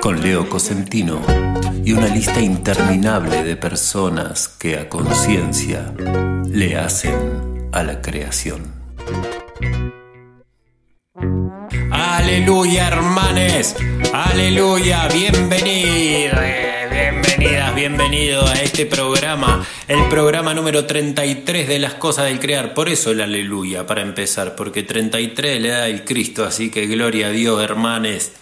Con Leo Cosentino y una lista interminable de personas que a conciencia le hacen a la creación. Aleluya, hermanes. Aleluya. Bienvenidos. Bienvenidas, bienvenidos a este programa. El programa número 33 de las cosas del crear. Por eso el aleluya, para empezar. Porque 33 le da el Cristo. Así que gloria a Dios, hermanes.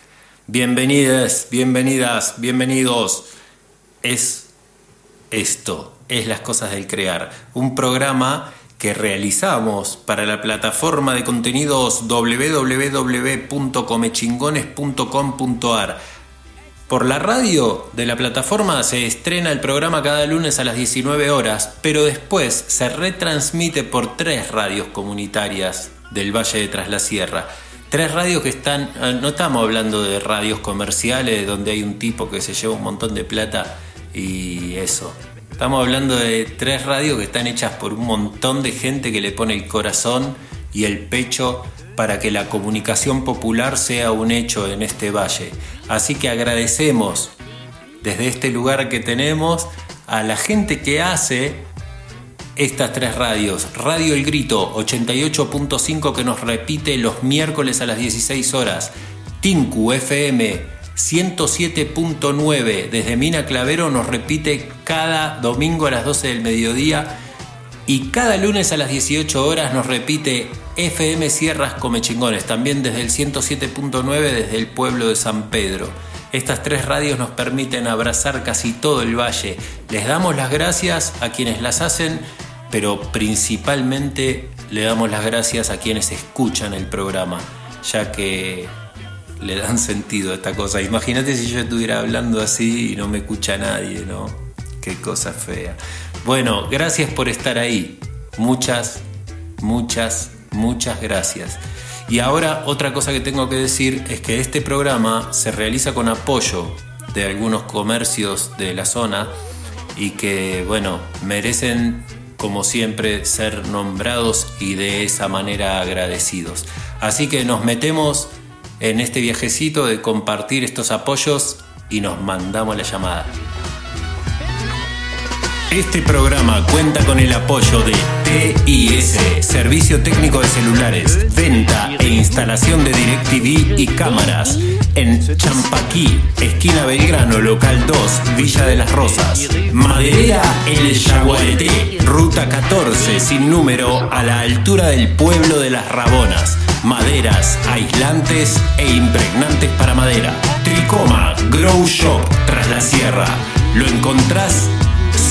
Bienvenidas, bienvenidas, bienvenidos. Es esto, es las cosas del crear. Un programa que realizamos para la plataforma de contenidos www.comechingones.com.ar. Por la radio de la plataforma se estrena el programa cada lunes a las 19 horas, pero después se retransmite por tres radios comunitarias del Valle de Tras la Sierra. Tres radios que están, eh, no estamos hablando de radios comerciales donde hay un tipo que se lleva un montón de plata y eso. Estamos hablando de tres radios que están hechas por un montón de gente que le pone el corazón y el pecho para que la comunicación popular sea un hecho en este valle. Así que agradecemos desde este lugar que tenemos a la gente que hace estas tres radios. Radio El Grito 88.5 que nos repite los miércoles a las 16 horas. Tinku FM 107.9 desde Mina Clavero nos repite cada domingo a las 12 del mediodía y cada lunes a las 18 horas nos repite FM Sierras Comechingones, también desde el 107.9 desde el pueblo de San Pedro. Estas tres radios nos permiten abrazar casi todo el valle. Les damos las gracias a quienes las hacen, pero principalmente le damos las gracias a quienes escuchan el programa, ya que le dan sentido a esta cosa. Imagínate si yo estuviera hablando así y no me escucha nadie, ¿no? Qué cosa fea. Bueno, gracias por estar ahí. Muchas, muchas, muchas gracias. Y ahora otra cosa que tengo que decir es que este programa se realiza con apoyo de algunos comercios de la zona y que, bueno, merecen como siempre ser nombrados y de esa manera agradecidos. Así que nos metemos en este viajecito de compartir estos apoyos y nos mandamos la llamada. Este programa cuenta con el apoyo de TIS, Servicio Técnico de Celulares, venta e instalación de DirecTV y cámaras en Champaquí, esquina Belgrano, local 2, Villa de las Rosas. Maderera El Yaguareté, ruta 14, sin número, a la altura del pueblo de las Rabonas. Maderas, aislantes e impregnantes para madera. Tricoma Grow Shop, tras la sierra. Lo encontrás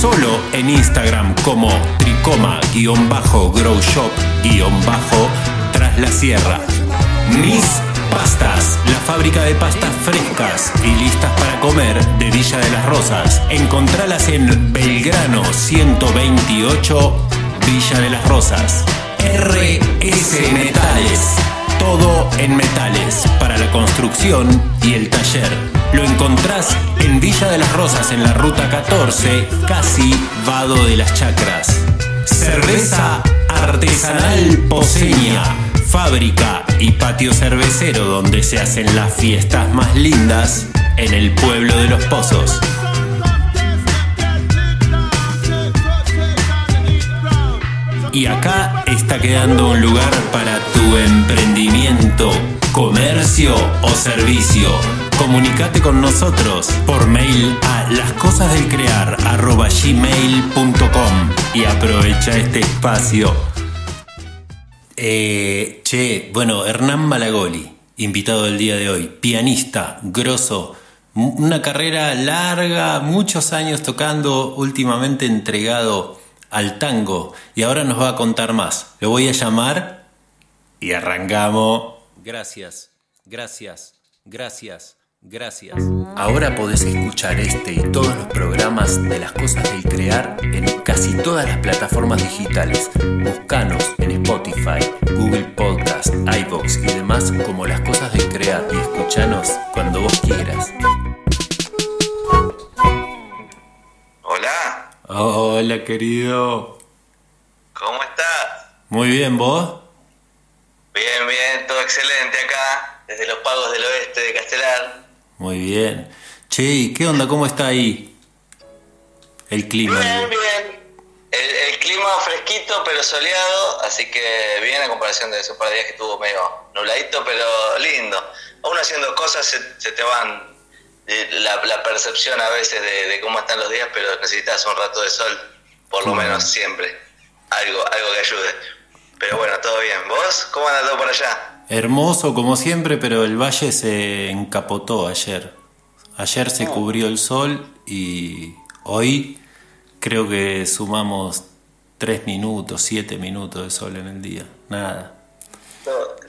solo en Instagram como tricoma-grow shop-tras la sierra. Mis Pastas, la fábrica de pastas frescas y listas para comer de Villa de las Rosas. Encontralas en Belgrano 128, Villa de las Rosas. RS Metales, todo en metales para la construcción y el taller. Lo encontrás en Villa de las Rosas en la ruta 14, casi Vado de las Chacras. Cerveza artesanal poseña, fábrica y patio cervecero donde se hacen las fiestas más lindas en el pueblo de los pozos. Y acá está quedando un lugar para tu emprendimiento, comercio o servicio. Comunicate con nosotros por mail a lascosasdelcrear.gmail.com y aprovecha este espacio. Eh, che, bueno, Hernán Malagoli, invitado del día de hoy, pianista, grosso, una carrera larga, muchos años tocando, últimamente entregado al tango y ahora nos va a contar más. Lo voy a llamar y arrancamos. Gracias, gracias, gracias, gracias. Ahora podés escuchar este y todos los programas de las cosas del crear en casi todas las plataformas digitales. Buscanos en Spotify, Google Podcast, iBox y demás como las cosas del crear y escuchanos cuando vos quieras. Hola, querido. ¿Cómo estás? Muy bien, ¿vos? Bien, bien, todo excelente acá, desde los pagos del oeste de Castelar. Muy bien. Che, ¿y qué onda? ¿Cómo está ahí el clima? Bien, bien. El, clima fresquito pero soleado, así que bien a comparación de esos par de días que estuvo medio nubladito, pero lindo. Aún haciendo cosas se te van la, percepción a veces de, cómo están los días, pero necesitas un rato de sol, por lo menos siempre. Algo, algo que ayude. Pero bueno, todo bien. ¿Vos? ¿Cómo anda todo por allá? Hermoso como siempre, pero el valle se encapotó ayer. Ayer se oh. cubrió el sol y hoy creo que sumamos tres minutos, siete minutos de sol en el día. Nada.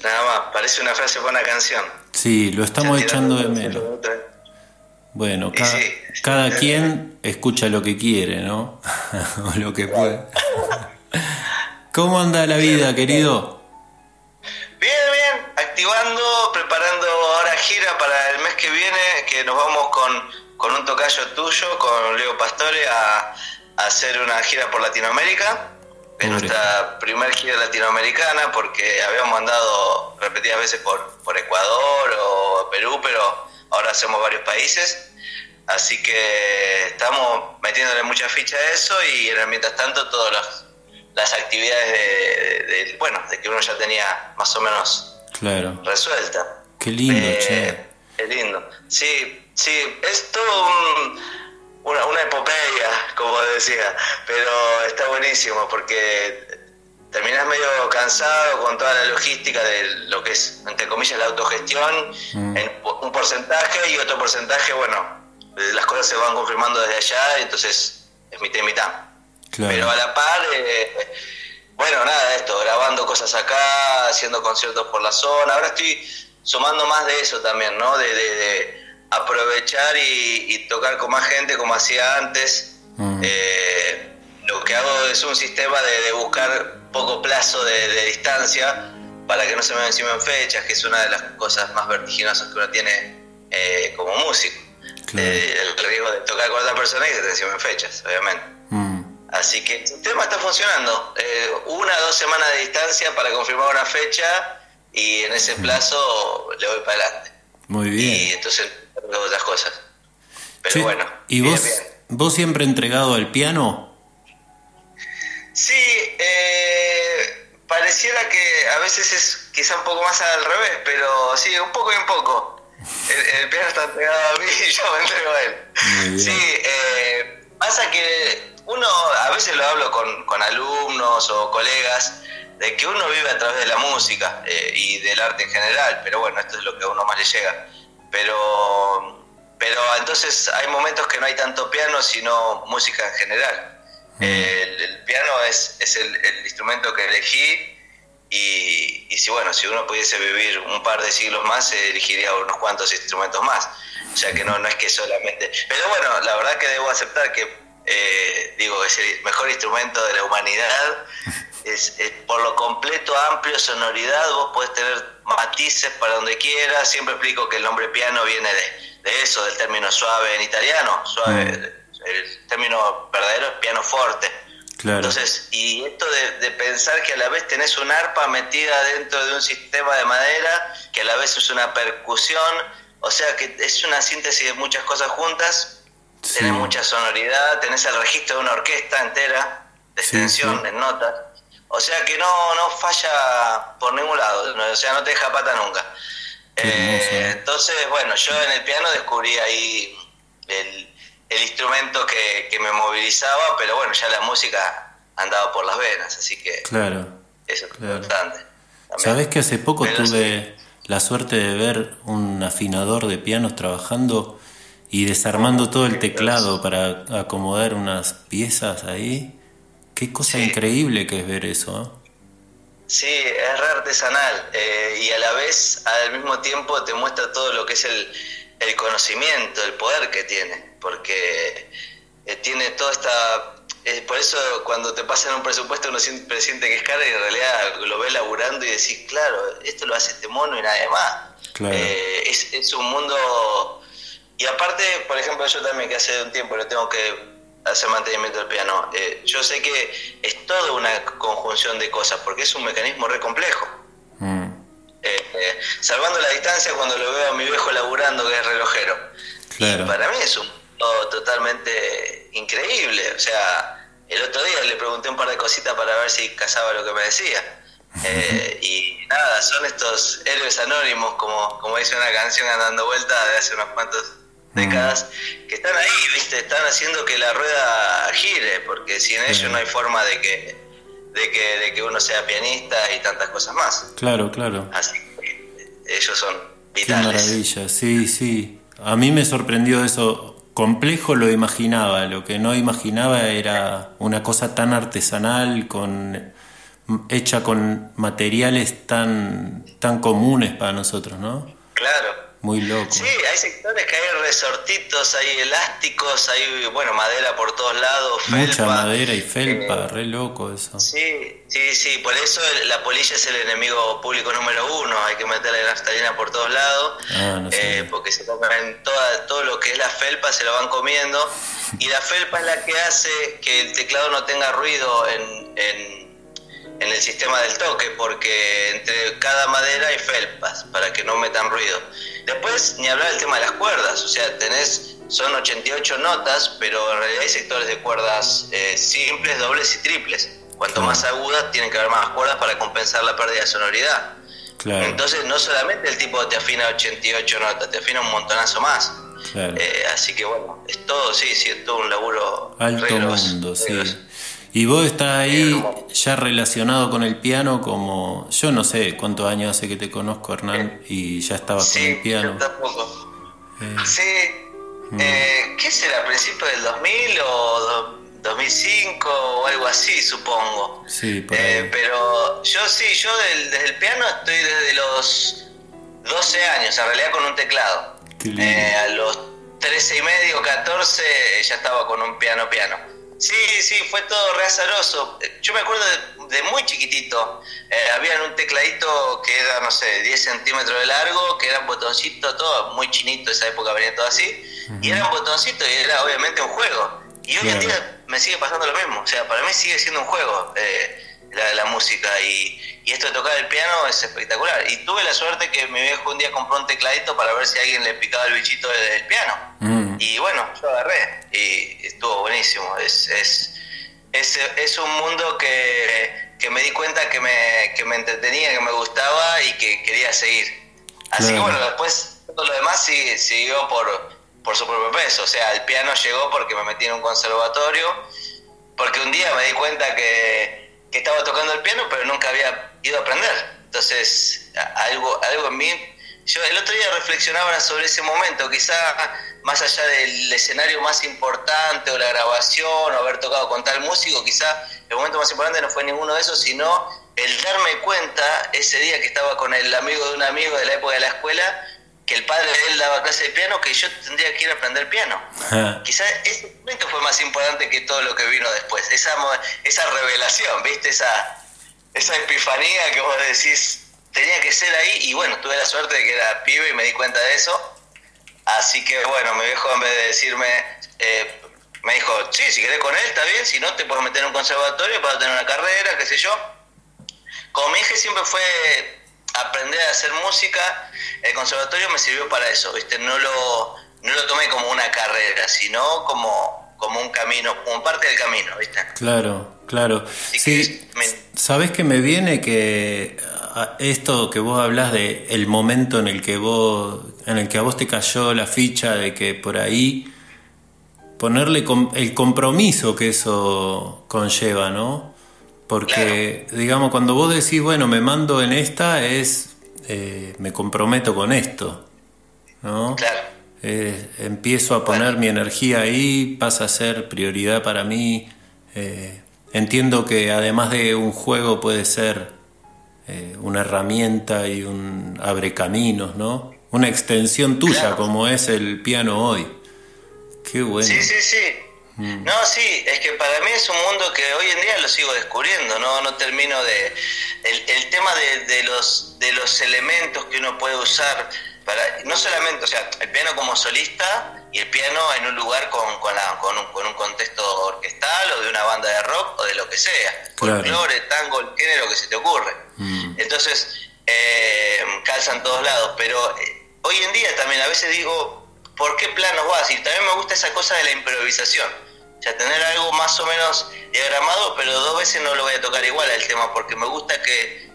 nada más, parece una frase para una canción. Sí, lo estamos echando de menos. Bueno, cada, quien escucha lo que quiere, ¿no? o lo que puede. ¿Cómo anda la vida, querido? Bien, bien, activando, preparando ahora gira para el mes que viene, que nos vamos con, un tocayo tuyo, con Leo Pastore, a, hacer una gira por Latinoamérica. Es nuestra primer gira latinoamericana porque habíamos andado repetidas veces por, por Ecuador o Perú, pero ahora hacemos varios países. Así que estamos metiéndole mucha ficha a eso y mientras tanto todas las actividades de, bueno, de que uno ya tenía más o menos claro. resuelta. Qué lindo, eh, che. Qué lindo. Sí, sí, es todo una, una epopeya, como decía, pero está buenísimo porque terminás medio cansado con toda la logística de lo que es, entre comillas, la autogestión, mm. en un porcentaje y otro porcentaje, bueno, las cosas se van confirmando desde allá, entonces es mitad y mitad. Pero a la par, eh, bueno, nada, esto, grabando cosas acá, haciendo conciertos por la zona. Ahora estoy sumando más de eso también, ¿no? De, aprovechar y, tocar con más gente como hacía antes. Mm. Eh, lo que hago es un sistema de, buscar poco plazo de, distancia para que no se me encimen fechas, que es una de las cosas más vertiginosas que uno tiene eh, como músico. Eh, el riesgo de tocar con otra persona y que se te encimen fechas, obviamente. Mm. Así que el sistema está funcionando. Eh, una o dos semanas de distancia para confirmar una fecha y en ese mm. plazo le voy para adelante. Muy bien. Y entonces otras cosas. Pero bueno. ¿Y vos, vos siempre entregado al piano? Sí, eh, pareciera que a veces es quizá un poco más al revés, pero sí, un poco y un poco. El, piano está entregado a mí y yo me entrego a él. Sí, eh, pasa que uno, a veces lo hablo con, alumnos o colegas, de que uno vive a través de la música eh, y del arte en general, pero bueno, esto es lo que a uno más le llega. Pero, pero entonces hay momentos que no hay tanto piano, sino música en general. El, piano es, es el, instrumento que elegí y, y, si bueno, si uno pudiese vivir un par de siglos más, elegiría unos cuantos instrumentos más. O sea que no, no es que solamente... Pero bueno, la verdad que debo aceptar que, eh, digo, es el mejor instrumento de la humanidad. Es, por lo completo, amplio, sonoridad, vos podés tener matices para donde quiera. Siempre explico que el nombre piano viene de, eso, del término suave en italiano. Suave, mm. El término verdadero es piano forte. Entonces, y esto de, pensar que a la vez tenés un arpa metida dentro de un sistema de madera, que a la vez es una percusión, o sea que es una síntesis de muchas cosas juntas, tenés mucha sonoridad, tenés el registro de una orquesta entera, de extensión, en notas. O sea que no, no falla por ningún lado, o sea, no te deja pata nunca. Eh, entonces, bueno, yo en el piano descubrí ahí el, el instrumento que, que, me movilizaba, pero bueno, ya la música andaba por las venas, así que claro, eso es importante. Sabes que hace poco tuve la suerte de ver un afinador de pianos trabajando y desarmando todo el teclado para acomodar unas piezas ahí. Qué cosa increíble que es ver eso. ¿eh? Sí, es re artesanal eh, y a la vez, al mismo tiempo, te muestra todo lo que es el, el conocimiento, el poder que tiene, porque eh, tiene toda esta... por eso cuando te pasan un presupuesto uno siempre siente que es caro y en realidad lo ves laburando y decís, claro, esto lo hace este mono y nadie más. es, es un mundo... Y aparte, por ejemplo, yo también que hace un tiempo lo tengo que hacer mantenimiento del piano. Eh, yo sé que es toda una conjunción de cosas, porque es un mecanismo re complejo. Mm. Eh, eh, salvando la distancia cuando lo veo a mi viejo laburando, que es relojero. Y para mí es un totalmente increíble. O sea, el otro día le pregunté un par de cositas para ver si casaba lo que me decía. y nada, son estos héroes anónimos, como, como dice una canción andando vuelta de hace unos cuantos décadas, que están ahí, ¿viste? Están haciendo que la rueda gire, porque sin ellos no hay forma de que, de que, de que uno sea pianista y tantas cosas más. Claro, claro. Así que ellos son vitales. Qué maravilla, sí, sí. A mí me sorprendió eso. Complejo lo imaginaba, lo que no imaginaba era una cosa tan artesanal, con hecha con materiales tan, tan comunes para nosotros, ¿no? Claro, muy loco. Sí, hay sectores que hay resortitos, hay elásticos, hay, bueno, madera por todos lados, felpa. Mucha madera y felpa, eh, re loco eso. Sí, sí, sí, por eso la polilla es el enemigo público número uno, hay que meterle naftalina por todos lados, ah, no sé. Eh, porque se comen toda, todo lo que es la felpa, se lo van comiendo, y la felpa es la que hace que el teclado no tenga ruido en, en en el sistema del toque, porque entre cada madera hay felpas para que no metan ruido. Después, ni hablar del tema de las cuerdas, o sea, tenés, son 88 notas, pero en realidad hay sectores de cuerdas eh, simples, dobles y triples. Cuanto más agudas, tienen que haber más cuerdas para compensar la pérdida de sonoridad. Entonces, no solamente el tipo te afina 88 notas, te afina un montonazo más. Eh, así que bueno, es todo, sí, sí, es todo un laburo. Alto mundo, sí. Y vos estás ahí ya relacionado con el piano como, yo no sé cuántos años hace que te conozco, Hernán, y ya estabas con el piano. Tampoco. Eh. Sí. Mm. Eh, ¿Qué será? ¿Principio del 2000 o 2005 o algo así, supongo? Sí, eh, pero yo sí, yo desde el piano estoy desde los 12 años, en realidad con un teclado. a los 13 y medio, 14, ya estaba con un piano piano. Sí, sí, fue todo re azaroso. Yo me acuerdo de, muy chiquitito. Eh, había un tecladito que era, no sé, 10 centímetros de largo, que era un botoncito, todo muy chinito, esa época venía todo así. Y era un botoncito y era obviamente un juego. Y hoy en día me sigue pasando lo mismo. O sea, para mí sigue siendo un juego eh, la, música. Y, y, esto de tocar el piano es espectacular. Y tuve la suerte que mi viejo un día compró un tecladito para ver si alguien le picaba el bichito del piano. Mm. Y bueno, yo agarré y estuvo buenísimo. Es, es, es, es un mundo que, que, me di cuenta que me, que me entretenía, que me gustaba y que quería seguir. Así que bueno, después todo lo demás siguió por, por su propio peso. O sea, el piano llegó porque me metí en un conservatorio, porque un día me di cuenta que, que estaba tocando el piano, pero nunca había ido a aprender. Entonces, algo, algo en mí yo el otro día reflexionaba sobre ese momento, quizá más allá del escenario más importante o la grabación o haber tocado con tal músico, quizá el momento más importante no fue ninguno de esos, sino el darme cuenta ese día que estaba con el amigo de un amigo de la época de la escuela, que el padre de él daba clase de piano, que yo tendría que ir a aprender piano. Quizá ese momento fue más importante que todo lo que vino después, esa, esa revelación, ¿viste? Esa, esa epifanía que vos decís, tenía que ser ahí y bueno, tuve la suerte de que era pibe y me di cuenta de eso. Así que bueno, mi viejo en vez de decirme, eh, me dijo, sí, si querés con él está bien, si no te puedes meter en un conservatorio para tener una carrera, qué sé yo. Como mi eje siempre fue aprender a hacer música, el conservatorio me sirvió para eso, ¿viste? No lo, no lo tomé como una carrera, sino como, como un camino, como parte del camino, ¿viste? Claro, claro. sí, ¿sabes que me viene que esto que vos hablas de el momento en el que vos en el que a vos te cayó la ficha de que por ahí ponerle el compromiso que eso conlleva, ¿no? Porque, digamos, cuando vos decís, bueno, me mando en esta, es, eh, me comprometo con esto, ¿no? Claro. Eh, empiezo a poner mi energía ahí, pasa a ser prioridad para mí. Eh, entiendo que además de un juego puede ser una herramienta y un abre caminos, ¿no? Una extensión tuya, como es el piano hoy. Qué bueno. Sí, sí, sí. Mm. No, sí, es que para mí es un mundo que hoy en día lo sigo descubriendo, no, no termino de... El, tema de, los, de los elementos que uno puede usar para... No solamente, o sea, el piano como solista y el piano en un lugar con, con, un, contexto orquestal o de una banda de rock o de lo que sea. Claro. Folclore, tango, el género que se te ocurre. Mm. Entonces, eh, calzan todos lados, pero eh, hoy en día también a veces digo, por qué planos vas. Y también me gusta esa cosa de la improvisación. O sea, tener algo más o menos diagramado, pero dos veces no lo voy a tocar igual al tema, porque me gusta que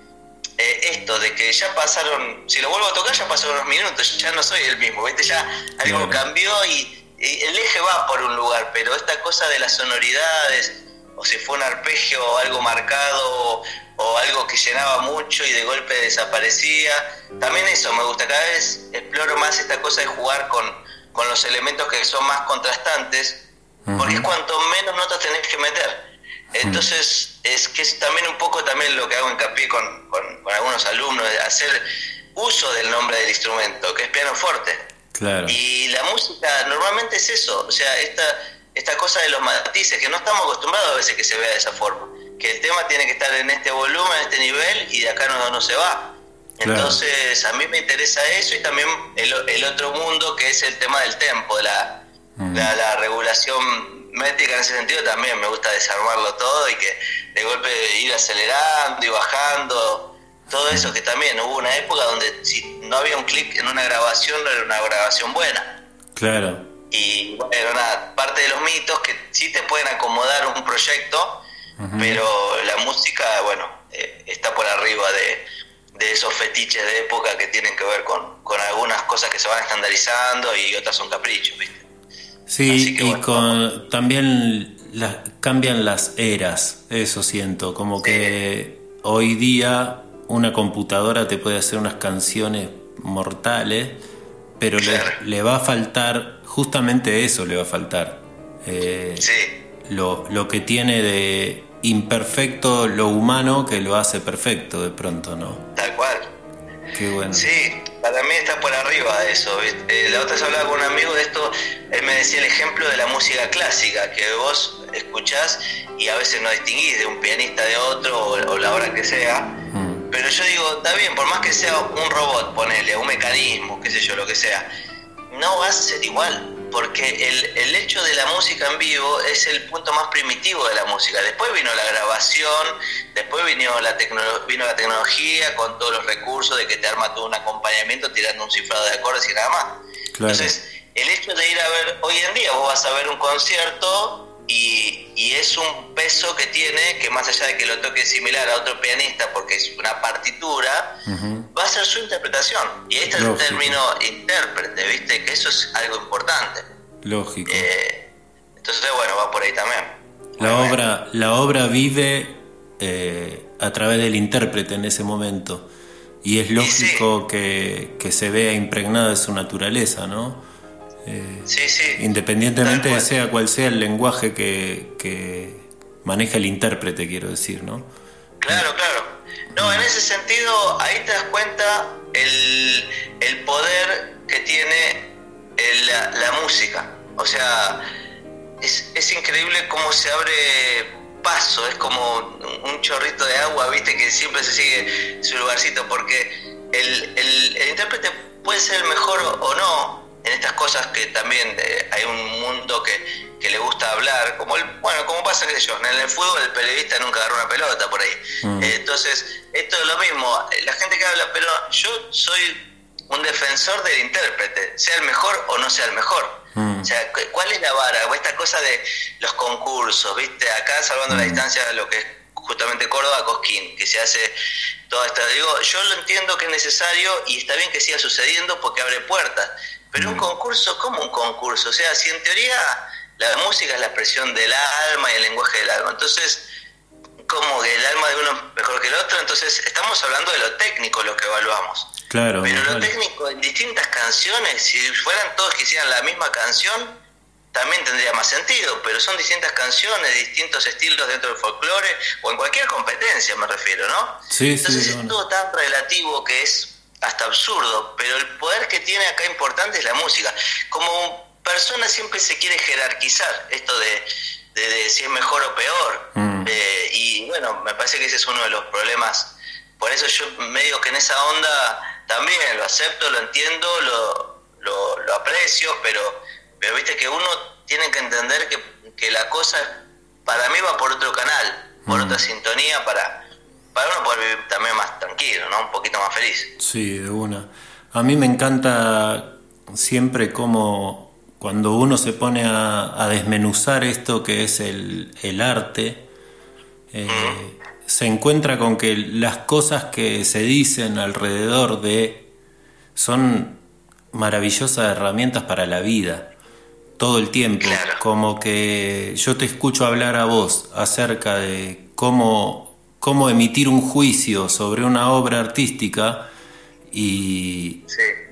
eh, esto de que ya pasaron, si lo vuelvo a tocar ya pasaron unos minutos, ya no soy el mismo, ¿viste? Ya algo cambió y, el eje va por un lugar, pero esta cosa de las sonoridades, o si fue un arpegio o algo marcado, o algo que llenaba mucho y de golpe desaparecía, también eso me gusta, cada vez exploro más esta cosa de jugar con con los elementos que son más contrastantes, porque es cuanto menos notas tenés que meter. Entonces, es que es también un poco también lo que hago hincapié con, con, con algunos alumnos, hacer uso del nombre del instrumento, que es pianoforte. Claro. Y la música normalmente es eso, o sea, esta, esta cosa de los matices, que no estamos acostumbrados a veces que se vea de esa forma, que el tema tiene que estar en este volumen, en este nivel, y de acá no, no se va. Entonces, a mí me interesa eso y también el, otro mundo que es el tema del tempo, la, la, regulación métrica en ese sentido también me gusta desarmarlo todo y que de golpe ir acelerando y bajando, todo eso que también hubo una época donde si no había un clic en una grabación no era una grabación buena. Claro. Y bueno, nada, parte de los mitos que sí te pueden acomodar un proyecto, pero la música, bueno, eh, está por arriba de de esos fetiches de época que tienen que ver con, algunas cosas que se van estandarizando y otras son caprichos, ¿viste? Sí, y con, también cambian las eras, eso siento, como que hoy día una computadora te puede hacer unas canciones mortales, pero le, va a faltar, justamente eso le va a faltar. Eh, lo, lo que tiene de imperfecto lo humano que lo hace perfecto de pronto, ¿no? Qué bueno. Sí, para mí está por arriba de eso. Eh, la otra vez hablaba con un amigo de esto, él me decía el ejemplo de la música clásica, que vos escuchás y a veces no distinguís de un pianista de otro o, la hora que sea. Mm. Pero yo digo, está bien, por más que sea un robot, ponele, un mecanismo, qué sé yo, lo que sea, no va a ser igual porque el, el, hecho de la música en vivo es el punto más primitivo de la música. Después vino la grabación, después vino la, vino la tecnología con todos los recursos de que te arma todo un acompañamiento tirando un cifrado de acordes y nada más. Entonces, el hecho de ir a ver, hoy en día vos vas a ver un concierto y, y, es un peso que tiene que más allá de que lo toque similar a otro pianista porque es una partitura, va a ser su interpretación. Y este es el término intérprete, ¿viste? Que eso es algo importante. Lógico. Eh, entonces, bueno, va por ahí también. La, obra, la obra vive eh, a través del intérprete en ese momento. Y es lógico que, que se vea impregnada de su naturaleza, ¿no? Eh, sí, sí. Independientemente de sea cual sea el lenguaje que, maneja el intérprete, quiero decir, ¿no? Claro, claro. No, en ese sentido, ahí te das cuenta el, el poder que tiene la, música. O sea, es, es, increíble cómo se abre paso, es como un chorrito de agua, viste, que siempre se sigue su lugarcito, porque el, el, intérprete puede ser el mejor o no en estas cosas que también eh, hay un mundo que, que, le gusta hablar, como el, bueno, como pasa que yo, en el fútbol el periodista nunca agarró una pelota por ahí. Mm. Eh, entonces, esto es lo mismo, la gente que habla, pero yo soy un defensor del intérprete, sea el mejor o no sea el mejor. Mm. O sea, ¿cuál es la vara? Esta cosa de los concursos, ¿viste? Acá, salvando la mm. distancia, lo que es justamente Córdoba, Cosquín, que se hace toda esta... Digo, yo lo entiendo que es necesario y está bien que siga sucediendo porque abre puertas, pero un concurso, ¿cómo un concurso? O sea, si en teoría la música es la expresión del alma y el lenguaje del alma, entonces como que el alma de uno es mejor que el otro, entonces estamos hablando de lo técnico lo que evaluamos. Claro. Pero lo técnico en distintas canciones, si fueran todos que hicieran la misma canción, también tendría más sentido, pero son distintas canciones, distintos estilos dentro del folclore o en cualquier competencia me refiero, ¿no? Sí, Entonces es todo tan relativo que es hasta absurdo, pero el poder que tiene acá importante es la música. Como persona siempre se quiere jerarquizar esto de, de, si es mejor o peor. Mm. Eh, y bueno, me parece que ese es uno de los problemas. Por eso yo medio que en esa onda también lo acepto, lo entiendo, lo, lo, aprecio, pero, pero viste que uno tiene que entender que, que, la cosa para mí va por otro canal, por mm. otra sintonía, para, para uno poder vivir también más tranquilo, ¿no? Un poquito más feliz. Sí, de una. A mí me encanta siempre como cuando uno se pone a, desmenuzar esto que es el, arte, eh, se encuentra con que las cosas que se dicen alrededor de son maravillosas herramientas para la vida, todo el tiempo. Como que yo te escucho hablar a vos acerca de cómo, cómo emitir un juicio sobre una obra artística y,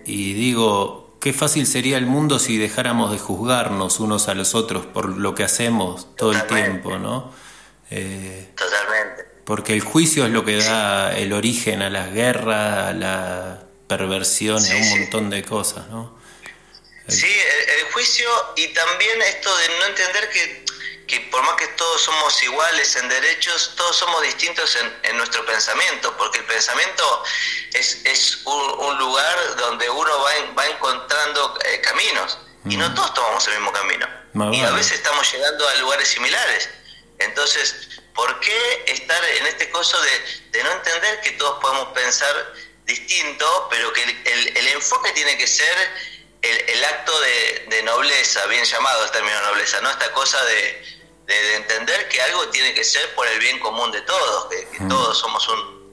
y digo, Qué fácil sería el mundo si dejáramos de juzgarnos unos a los otros por lo que hacemos todo el tiempo, ¿no? Eh, Totalmente. Porque el juicio es lo que da el origen a las guerras, a la perversión, a un montón de cosas, ¿no? Sí, el, juicio y también esto de no entender que que por más que todos somos iguales en derechos, todos somos distintos en, nuestro pensamiento, porque el pensamiento es, es un, lugar donde uno va, va encontrando eh, caminos y no mm. todos tomamos el mismo camino. y a veces estamos llegando a lugares similares. Entonces, ¿por qué estar en este coso de, no entender que todos podemos pensar distinto, pero que el, el, enfoque tiene que ser el, el acto de, de, nobleza, bien llamado el término nobleza, ¿no? Esta cosa de, de, entender que algo tiene que ser por el bien común de todos, que, todos somos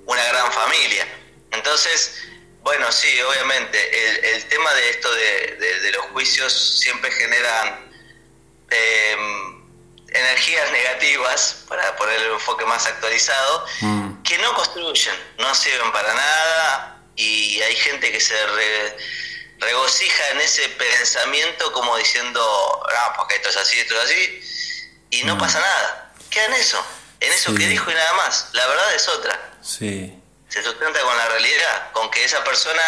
una gran familia. Entonces, bueno, sí, obviamente, el, tema de esto de, los juicios siempre generan em, energías negativas, para poner el enfoque más actualizado, mm. que no construyen, no sirven para nada y hay gente que se regocija en ese pensamiento como diciendo, no, porque esto es así, esto es así, y no mm. pasa nada. Queda en eso, en eso que dijo y nada más. La verdad es otra. Sí. Se sustenta con la realidad, con que esa persona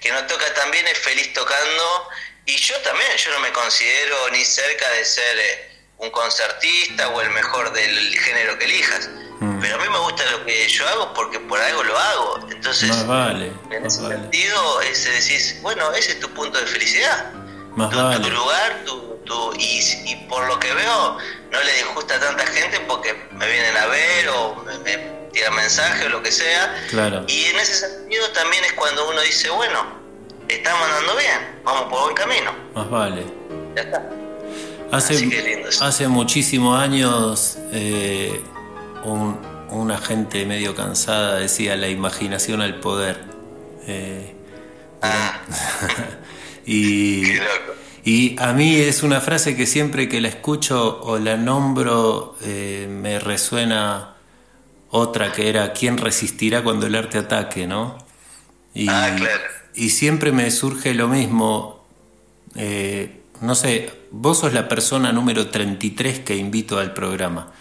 que no toca tan bien es feliz tocando. Y yo también, yo no me considero ni cerca de ser eh, un concertista o el mejor del género que elijas. Mm. Pero a mí me gusta lo que yo hago porque por algo lo hago. Entonces, vale, en ese sentido, es decir, bueno, ese es tu punto de felicidad. Más vale. tu lugar, tu, y, por lo que veo no le disgusta a tanta gente porque me vienen a ver o me, tiran mensajes o lo que sea. Claro. Y en ese sentido también es cuando uno dice, bueno, estamos andando bien, vamos por buen camino. Más vale. Ya está. Hace, hace muchísimos años eh, un, una gente medio cansada decía la imaginación al poder. Eh, ah. y, y a mí es una frase que siempre que la escucho o la nombro eh, me resuena otra que era ¿quién resistirá cuando el arte ataque? ¿no? Y, ah, claro. y siempre me surge lo mismo. Eh, no sé, vos sos la persona número 33 que invito al programa.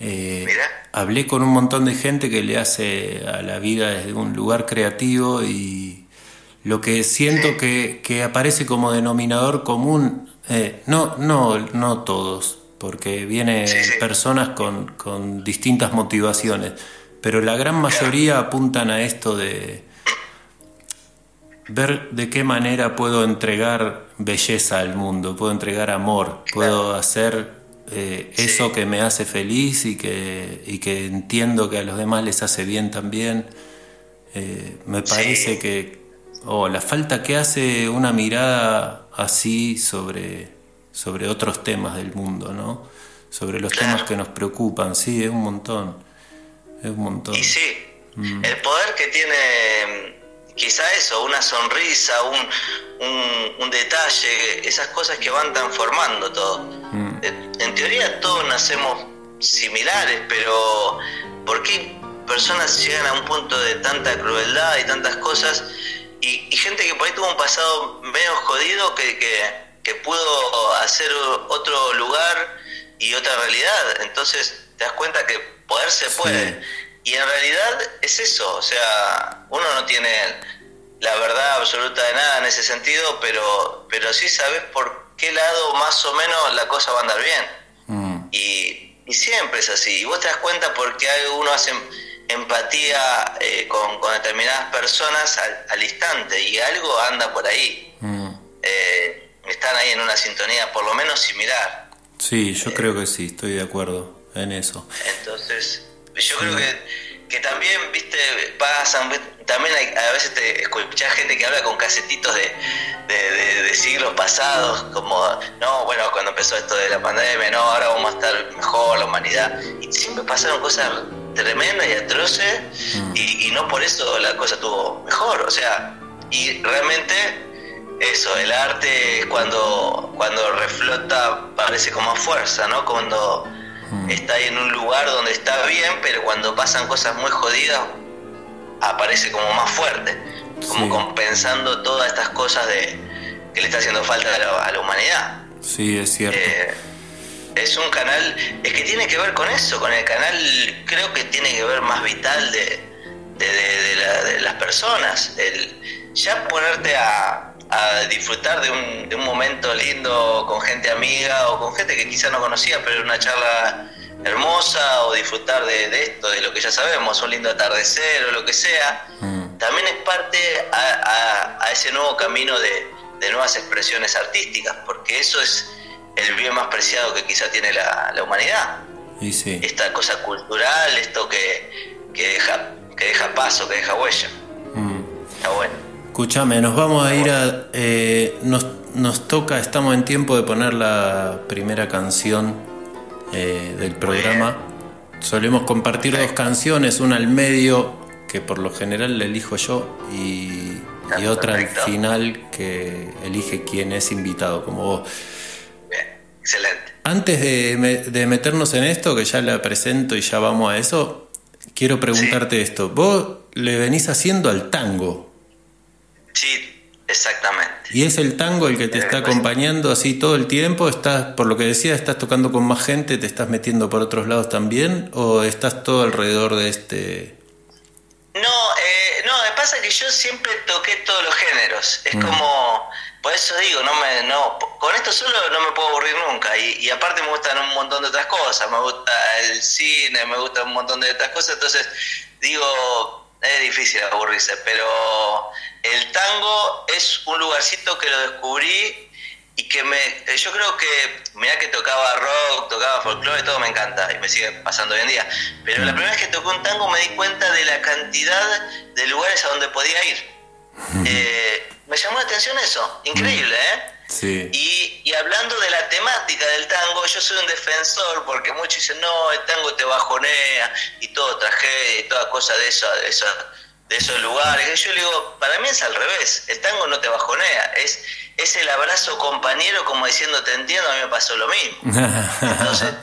Eh, hablé con un montón de gente que le hace a la vida desde un lugar creativo y lo que siento que, que aparece como denominador común, eh, no, no, no todos, porque vienen personas con, con, distintas motivaciones, pero la gran mayoría apuntan a esto de ver de qué manera puedo entregar belleza al mundo, puedo entregar amor, puedo hacer eh, eso que me hace feliz y que, y que entiendo que a los demás les hace bien también. Eh, me parece que oh, la falta que hace una mirada así sobre, sobre otros temas del mundo, ¿no? Sobre los temas que nos preocupan, sí, es un montón. Es un montón. Y sí, mm. el poder que tiene quizá eso, una sonrisa, un, un, detalle, esas cosas que van transformando todo. Mm. En teoría todos nacemos similares, pero ¿por qué personas llegan a un punto de tanta crueldad y tantas cosas? Y, gente que por ahí tuvo un pasado menos jodido que, que, pudo hacer otro lugar y otra realidad. Entonces te das cuenta que poder se puede. Y en realidad es eso, o sea, uno no tiene la verdad absoluta de nada en ese sentido, pero, pero sí sabes por qué lado más o menos la cosa va a andar bien. Mm. Y, siempre es así. Y vos te das cuenta porque uno hace empatía eh, con, determinadas personas al, instante y algo anda por ahí. Mm. Eh, están ahí en una sintonía por lo menos similar. Sí, yo creo que sí, estoy de acuerdo en eso. Entonces, yo creo que, que también, viste, pasan, también hay, a veces te escuchás gente que habla con casetitos de, de, siglos pasados, como, no, bueno, cuando empezó esto de la pandemia, no, ahora vamos a estar mejor, la humanidad. Y siempre pasaron cosas tremendas y atroces, mm. y, y no por eso la cosa tuvo mejor, o sea, y realmente eso, el arte cuando, cuando reflota, parece como fuerza, ¿no? Cuando mm. está ahí en un lugar donde está bien, pero cuando pasan cosas muy jodidas, aparece como más fuerte, como compensando todas estas cosas de que le está haciendo falta a la, humanidad. Sí, es cierto. Eh, es un canal, es que tiene que ver con eso, con el canal, creo que tiene que ver más vital de, de, las personas. El, ya ponerte a, a disfrutar de un, de un, momento lindo con gente amiga o con gente que quizá no conocía, pero una charla hermosa o disfrutar de, esto, de lo que ya sabemos, un lindo atardecer o lo que sea, mm. también es parte a, ese nuevo camino de, nuevas expresiones artísticas, porque eso es el bien más preciado que quizá tiene la, humanidad. Y sí. Esta cosa cultural, esto que, que, deja, que deja paso, que deja huella. Escúchame, nos vamos a ir a... Eh, nos, nos toca, estamos en tiempo de poner la primera canción eh, del programa. Solemos compartir dos canciones, una al medio, que por lo general la elijo yo, y, otra al final que elige quien es invitado, como vos. excelente. Antes de, meternos en esto, que ya la presento y ya vamos a eso, quiero preguntarte esto. Vos le venís haciendo al tango. Sí, Exactamente. ¿Y es el tango el que te está acompañando así todo el tiempo? ¿Estás, por lo que decía, estás tocando con más gente, te estás metiendo por otros lados también? ¿O estás todo alrededor de este...? No, eh, no, me pasa que yo siempre toqué todos los géneros. Es mm. como, por eso digo, no me, no, con esto solo no me puedo aburrir nunca. Y, y aparte me gustan un montón de otras cosas. Me gusta el cine, me gusta un montón de otras cosas. Entonces, digo, es difícil aburrirse, pero el tango es un lugarcito que lo descubrí y que me yo creo que mira que tocaba rock, tocaba folclore, todo me encanta y me sigue pasando hoy en día, pero la primera vez que tocó un tango me di cuenta de la cantidad de lugares a donde podía ir. Eh, me llamó la atención eso, increíble, ¿eh? Y, y, hablando de la temática del tango, yo soy un defensor porque muchos dicen, no, el tango te bajonea y todo tragedia y toda cosa de eso, de eso, de esos lugares. Yo le digo, para mí es al revés, el tango no te bajonea, es, es el abrazo compañero como diciendo, te entiendo, a mí me pasó lo mismo. Entonces,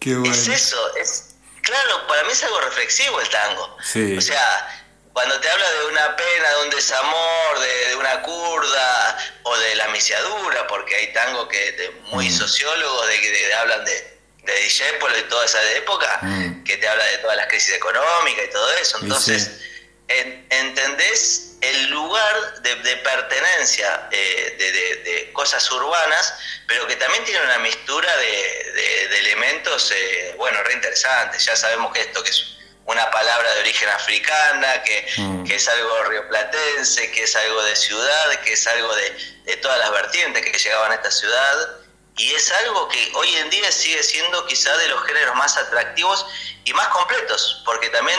es eso, es, claro, para mí es algo reflexivo el tango. O sea, cuando te habla de una pena, de un desamor, de, una curda o de la misiadura, porque hay tango que de muy mm. sociólogos de que hablan de, de Discépolo y toda esa época, mm. que te habla de todas las crisis económicas y todo eso. Entonces, entendés el lugar de, pertenencia eh, de, cosas urbanas, pero que también tiene una mistura de, elementos, eh, bueno, re interesantes. Ya sabemos que esto que es una palabra de origen africana, que, mm. que, es algo rioplatense, que es algo de ciudad, que es algo de, todas las vertientes que llegaban a esta ciudad. Y es algo que hoy en día sigue siendo quizá de los géneros más atractivos y más completos, porque también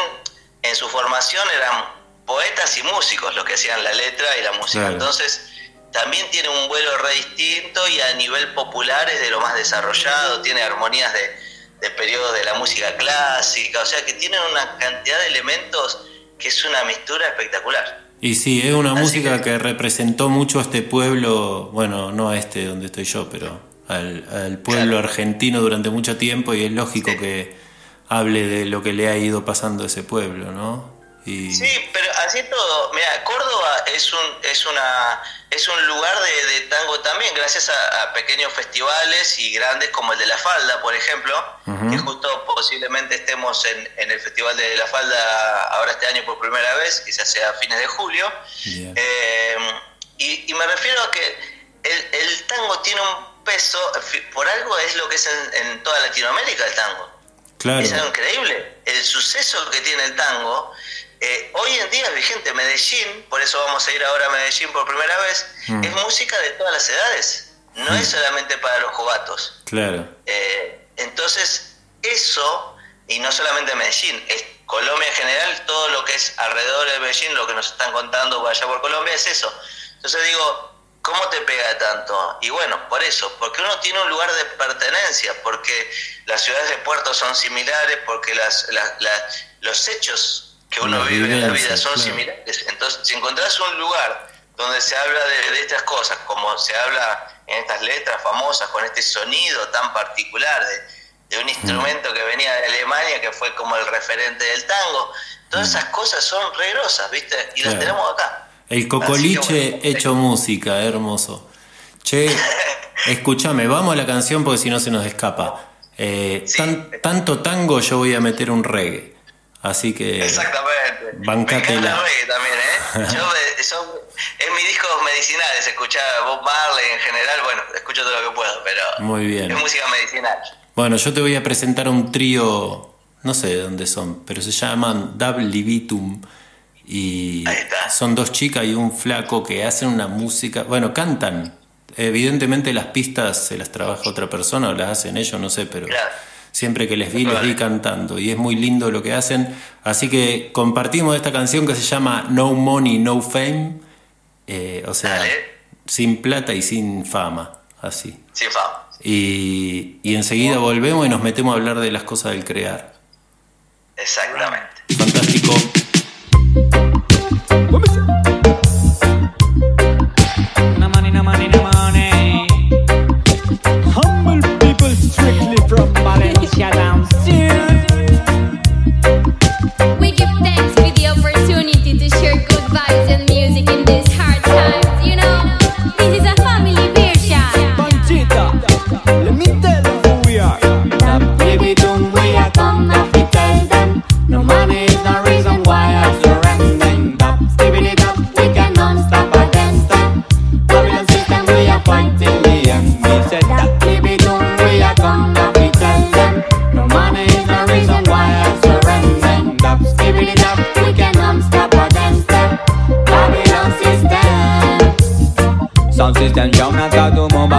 en su formación eran poetas y músicos los que hacían la letra y la música. Entonces, también tiene un vuelo re distinto y a nivel popular es de lo más desarrollado, tiene armonías de, de periodo de la música clásica, o sea que tiene una cantidad de elementos que es una mistura espectacular. Y sí, es una música que... representó mucho a este pueblo, bueno, no a este donde estoy yo, pero al, pueblo argentino durante mucho tiempo y es lógico que hable de lo que le ha ido pasando a ese pueblo, ¿no? Sí, pero así todo, mira, Córdoba es un, es una, es un lugar de, tango también, gracias a, pequeños festivales y grandes como el de La Falda, por ejemplo, que justo posiblemente estemos en, en, el Festival de La Falda ahora este año por primera vez, quizás sea a fines de julio. Eh, y, me refiero a que el, tango tiene un peso, por algo es lo que es en, en toda Latinoamérica el tango. Claro. Es algo increíble. El suceso que tiene el tango eh, hoy en día es vigente Medellín, por eso vamos a ir ahora a Medellín por primera vez, mm. es música de todas las edades, no es mm. solamente para los jugatos. Claro. Eh, entonces, eso, y no solamente Medellín, es Colombia en general, todo lo que es alrededor de Medellín, lo que nos están contando allá por Colombia es eso. Entonces digo, ¿cómo te pega tanto? Y bueno, por eso, porque uno tiene un lugar de pertenencia, porque las ciudades de puertos son similares, porque las, los hechos que uno vive en la vida son similares. Entonces, si encontrás un lugar donde se habla de, estas cosas, como se habla en estas letras famosas, con este sonido tan particular de, un instrumento que venía de Alemania, que fue como el referente del tango, todas esas cosas son re ¿viste? Y las tenemos acá. El cocoliche hecho música, hermoso. Che, escúchame, vamos a la canción porque si no se nos escapa. Eh, tanto tango yo voy a meter un reggae. Así que. Exactamente. Bancatela. Me también, ¿eh? Yo, eso, en mis discos medicinales, escuchar Bob Marley en general, bueno, escucho todo lo que puedo, pero. Muy bien. Es música medicinal. Bueno, yo te voy a presentar un trío, no sé de dónde son, pero se llaman Double Libitum. Y son dos chicas y un flaco que hacen una música. Bueno, cantan. Evidentemente las pistas se las trabaja otra persona o las hacen ellos, no sé, pero. Claro siempre que les vi, les vi cantando y es muy lindo lo que hacen. Así que compartimos esta canción que se llama No Money, No Fame, eh, o sea, sin plata y sin fama, así. Sin fama. Y, y enseguida volvemos y nos metemos a hablar de las cosas del crear. Exactamente. Fantástico. Humble people friendly from Bali. shut down soon.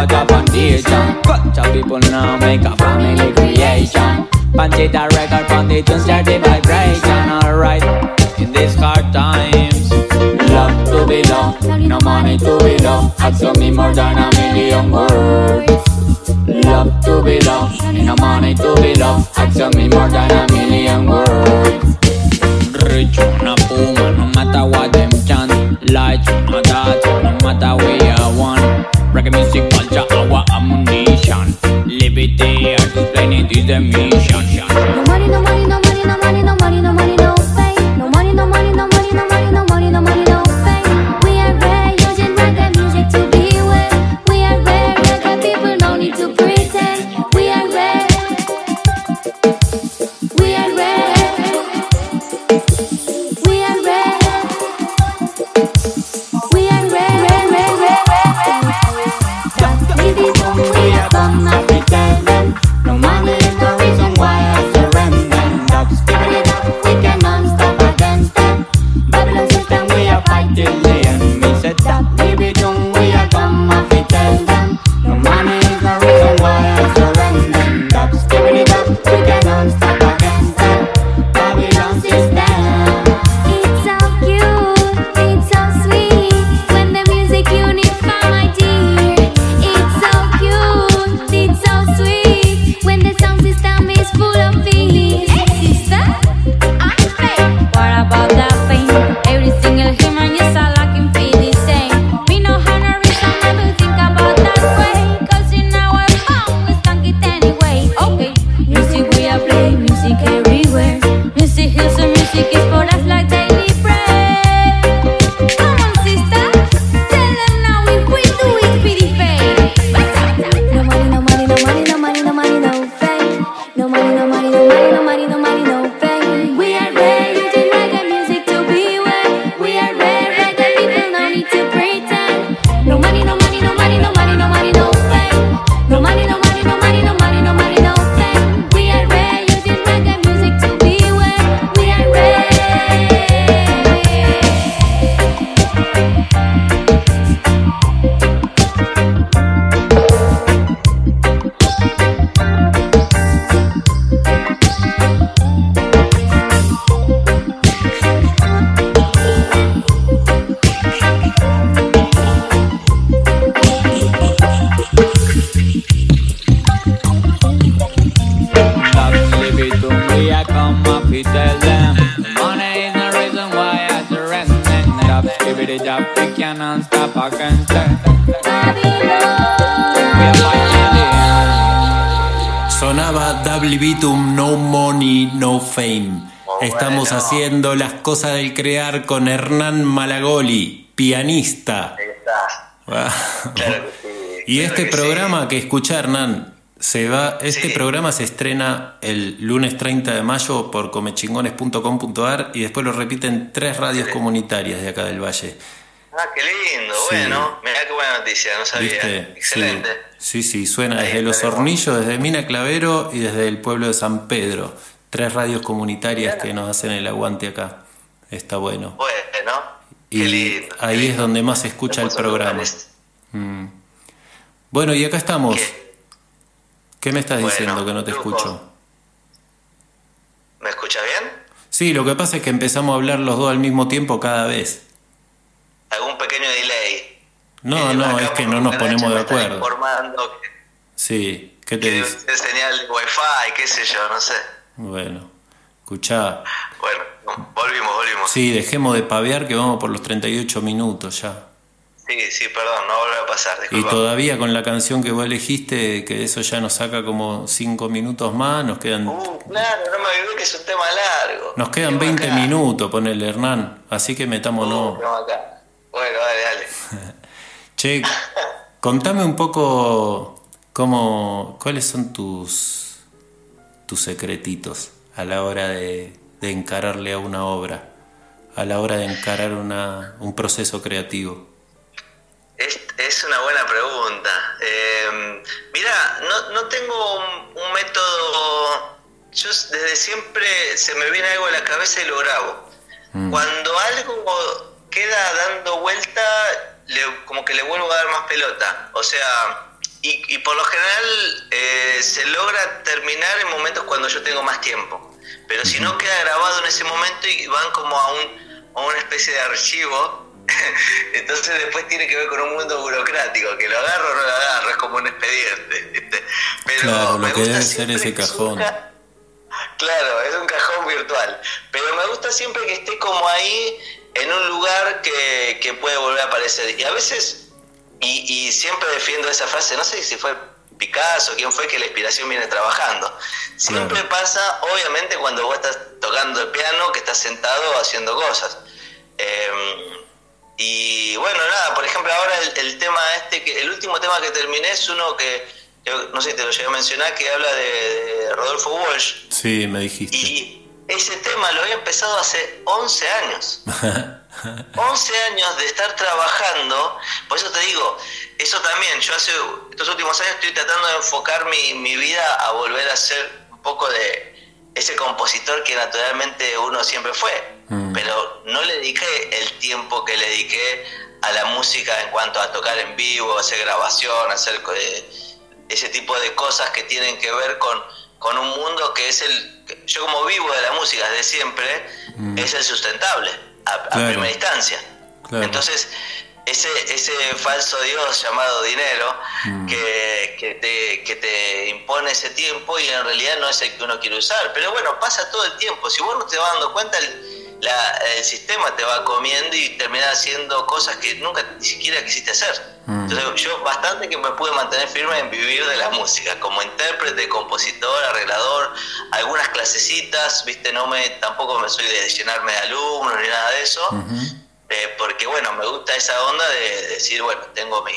out of foundation Culture people now make a family creation. Punch it a record on the tune, start the vibration Alright, in these hard times Love to be loved, no money to be loved I've told me more than a million words. Love to be loved, no money to be loved I've told me more than a million words. Rich, no puma, no matter what them chant. Light, no that, no matter where like music culture, our ammunition. Liberty, explaining this the mission. No Fame. Estamos haciendo las cosas del crear con Hernán Malagoli, pianista. Ahí está. Claro que sí. Y claro este que programa sí. que escucha Hernán, se va, este Sí. programa se estrena el lunes 30 de mayo por comechingones.com.ar y después lo repiten tres radios comunitarias de acá del Valle. Ah, qué lindo. Bueno, mirá qué buena noticia, no sabía. ¿Viste? Excelente. Sí, sí, suena Ahí desde Los. Hornillos, desde Mina Clavero y desde el pueblo de San Pedro. Tres radios comunitarias que nos hacen el aguante acá. Está bueno. Bueno, Y lindo. ahí es donde más se escucha el programa. Mm. Bueno, y acá estamos. ¿Qué? ¿Qué me estás Bueno, diciendo que no te lujo. escucho? ¿Me escucha bien? Sí, lo que pasa es que empezamos a hablar los dos al mismo tiempo cada vez. ¿Algún pequeño delay? No, Eh, no, es que no nos ponemos de acuerdo. que, Sí, ¿qué te dice? señal de wifi, qué sé yo, no sé. Bueno, escuchá. Bueno, volvimos, volvimos. Sí, dejemos de pavear que vamos por los 38 minutos ya. Sí, sí, perdón, no vuelve a pasar, Y todavía con la canción que vos elegiste, que eso ya nos saca como 5 minutos más, nos quedan, Uh, claro, no me olvidé que es un tema largo. nos quedan Tema 20 acá. minutos, ponele Hernán. Así que Uh, metámonos. tema acá. Bueno, dale, dale. Che, contame un poco cómo, cuáles son tus, tus secretitos a la hora de, de encararle a una obra, a la hora de encarar una, un proceso creativo. Es, es una buena pregunta. Eh, mira, no, no tengo un, un método. Yo desde siempre se me viene algo a la cabeza y lo grabo. Cuando algo queda dando vuelta, le- como que le vuelvo a dar más pelota. O sea, y, y por lo general eh, se logra terminar en momentos cuando yo tengo más tiempo. Pero si no queda grabado en ese momento y van como a, un, a una especie de archivo, entonces después tiene que ver con un mundo burocrático, que lo agarro o no lo agarro, es como un expediente. ¿viste? Pero Claro, lo me que gusta debe ser ese cajón. surja- Claro, es un cajón virtual. Pero me gusta siempre que esté como ahí en un lugar que, que puede volver a aparecer. Y a veces, y, y siempre defiendo esa frase, no sé si fue Picasso, quién fue que la inspiración viene trabajando. Siempre Claro. pasa, obviamente, cuando vos estás tocando el piano, que estás sentado haciendo cosas. Eh, y bueno, nada, por ejemplo, ahora el, el tema este, que el último tema que terminé es uno que, no sé si te lo llegué a mencionar, que habla de, de Rodolfo Walsh. Sí, me dijiste. Y ese tema lo había empezado hace 11 años. 11 años de estar trabajando, por eso te digo, eso también, yo hace estos últimos años estoy tratando de enfocar mi, mi vida a volver a ser un poco de ese compositor que naturalmente uno siempre fue, Mm. pero no le dediqué el tiempo que le dediqué a la música en cuanto a tocar en vivo, hacer grabación, hacer eh, ese tipo de cosas que tienen que ver con, con un mundo que es el, yo como vivo de la música desde siempre, es el sustentable a, primera instancia. Claro. Entonces, ese, ese falso Dios llamado dinero Mm. que, que, te, que te impone ese tiempo y en realidad no es el que uno quiere usar. Pero bueno, pasa todo el tiempo. Si vos no te vas dando cuenta, el, la- el sistema te va comiendo y terminas haciendo cosas que nunca ni siquiera quisiste hacer. Mm. Entonces, yo bastante que me pude mantener firme en vivir de la música, como intérprete, compositor, arreglador, algunas clasecitas, viste, no me, tampoco me soy de llenarme de alumnos ni nada de eso. Eh, porque bueno, me gusta esa onda de, decir, bueno, tengo mi,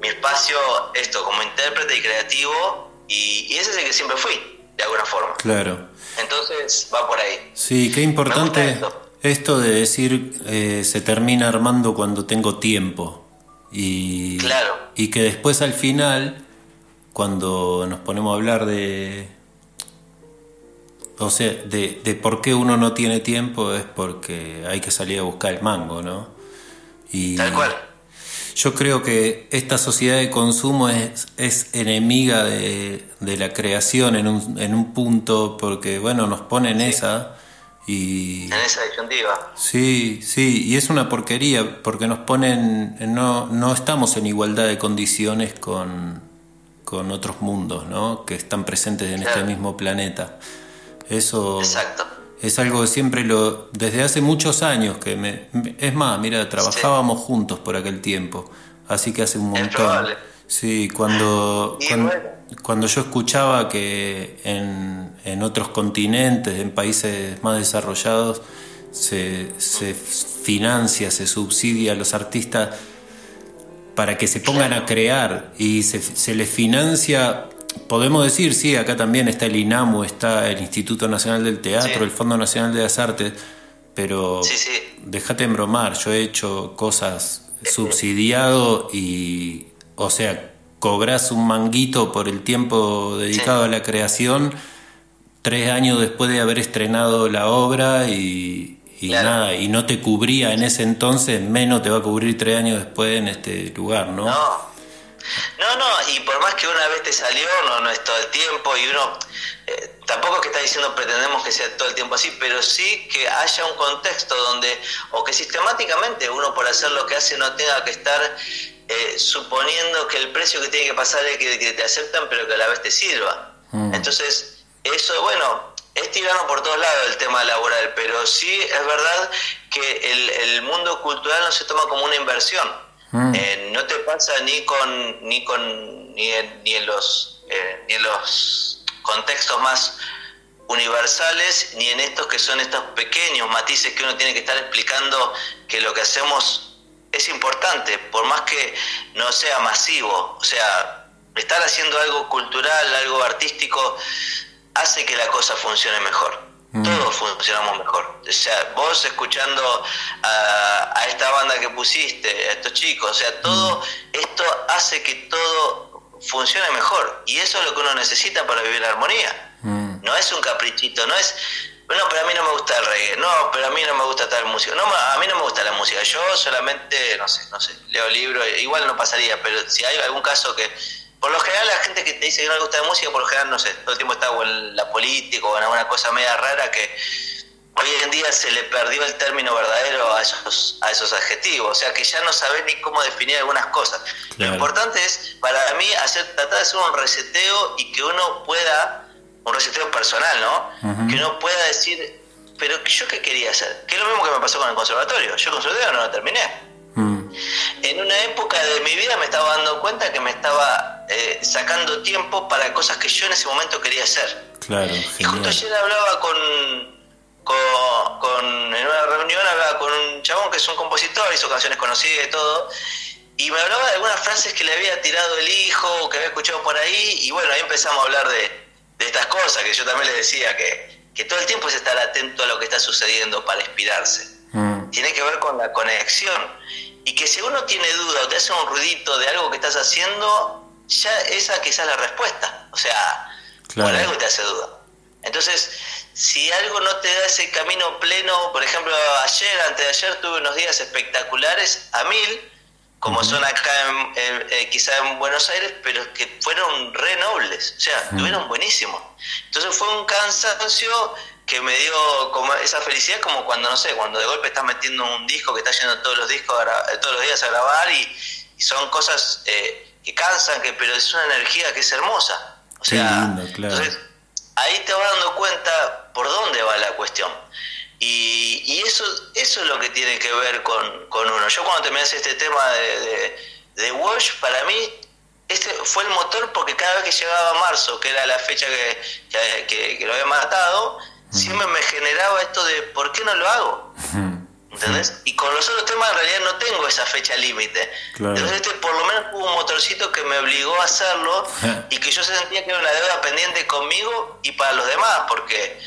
mi espacio, esto como intérprete y creativo, y, y ese es el que siempre fui, de alguna forma. Claro. Entonces va por ahí. Sí, qué importante esto de decir eh, se termina armando cuando tengo tiempo. Y, Claro. y que después al final, cuando nos ponemos a hablar de... O sea, de, de por qué uno no tiene tiempo es porque hay que salir a buscar el mango, ¿no? Y Tal cual. Yo creo que esta sociedad de consumo es, es enemiga de, de la creación en un, en un punto porque, bueno, nos pone en esa y... En esa disyuntiva. Sí, sí, y es una porquería porque nos ponen, no, no estamos en igualdad de condiciones con, con otros mundos, ¿no? Que están presentes en este mismo planeta. Eso, Exacto. Es algo que siempre lo. Desde hace muchos años que me. Es más, mira, trabajábamos juntos por aquel tiempo. Así que hace un montón. Sí, cuando, cuando, yo escuchaba que en, en, otros continentes, en países más desarrollados, se, se financia, se subsidia a los artistas para que se pongan a crear y se, se les financia podemos decir, sí, acá también está el INAMU, está el Instituto Nacional del Teatro, el Fondo Nacional de las Artes, pero déjate embromar, yo he hecho cosas subsidiado y, o sea, cobras un manguito por el tiempo dedicado a la creación tres años después de haber estrenado la obra y, y nada, y no te cubría en ese entonces, menos te va a cubrir tres años después en este lugar, ¿no? No, no, no, y por más que una vez te salió, no, no es todo el tiempo, y uno, eh, tampoco es que está diciendo pretendemos que sea todo el tiempo así, pero sí que haya un contexto donde, o que sistemáticamente uno por hacer lo que hace no tenga que estar eh, suponiendo que el precio que tiene que pasar es que, te aceptan, pero que a la vez te sirva. Mm. Entonces, eso, bueno, es tirano por todos lados el tema laboral, pero sí es verdad que el, el mundo cultural no se toma como una inversión Mm. Eh, no te pasa ni con ni con ni en, ni en los eh, ni en los contextos más universales ni en estos que son estos pequeños matices que uno tiene que estar explicando que lo que hacemos es importante por más que no sea masivo o sea estar haciendo algo cultural algo artístico hace que la cosa funcione mejor Mm. todos funcionamos mejor. O sea, vos escuchando a, esta banda que pusiste, a estos chicos, o sea, todo mm. esto hace que todo funcione mejor. Y eso es lo que uno necesita para vivir en armonía. Mm. No es un caprichito, no es, bueno, pero a mí no me gusta el reggae, no, pero a mí no me gusta tal música, no, a mí no me gusta la música, yo solamente, no sé, no sé, leo libros, igual no pasaría, pero si hay algún caso que por lo general la gente que te dice que no le gusta la música, por lo general, no sé, todo el tiempo está o en la política o en alguna cosa media rara que hoy en día se le perdió el término verdadero a esos, a esos adjetivos, o sea que ya no sabes ni cómo definir algunas cosas. Lo importante es, para mí, hacer, tratar de hacer un reseteo y que uno pueda, un reseteo personal, ¿no? Que uno pueda decir, pero yo qué quería hacer, que es lo mismo que me pasó con el conservatorio, yo el conservatorio no lo terminé. Mm. En una época de mi vida me estaba dando cuenta que me estaba eh, sacando tiempo para cosas que yo en ese momento quería hacer. Claro, y justo ayer hablaba con, con, en una reunión hablaba con un chabón que es un compositor, hizo canciones conocidas y todo, y me hablaba de algunas frases que le había tirado el hijo, que había escuchado por ahí, y bueno, ahí empezamos a hablar de, de estas cosas, que yo también le decía que, que todo el tiempo es estar atento a lo que está sucediendo para inspirarse. Mm. Tiene que ver con la conexión y que si uno tiene duda o te hace un ruidito de algo que estás haciendo, ya esa quizás la respuesta. O sea, por algo te hace duda. Entonces, si algo no te da ese camino pleno, por ejemplo, ayer, antes de ayer, tuve unos días espectaculares a mil, como son acá en, eh, quizá en Buenos Aires, pero que fueron re nobles, o sea, estuvieron buenísimos. Entonces fue un cansancio que me dio como esa felicidad como cuando, no sé, cuando de golpe estás metiendo un disco que estás yendo todos los discos todos los días a grabar y, son cosas eh, que cansan, que pero es una energía que es hermosa. O sea, entonces ahí te vas dando cuenta por dónde va la cuestión. Y, y eso, eso es lo que tiene que ver con, con uno. Yo cuando terminé este tema de, de, de Wash, para mí este fue el motor porque cada vez que llegaba marzo, que era la fecha que, que, que lo había matado, siempre me generaba esto de ¿por qué no lo hago? ¿Entendés? Y con los otros temas en realidad no tengo esa fecha límite. Entonces este por lo menos hubo un motorcito que me obligó a hacerlo y que yo sentía que era una deuda pendiente conmigo y para los demás, porque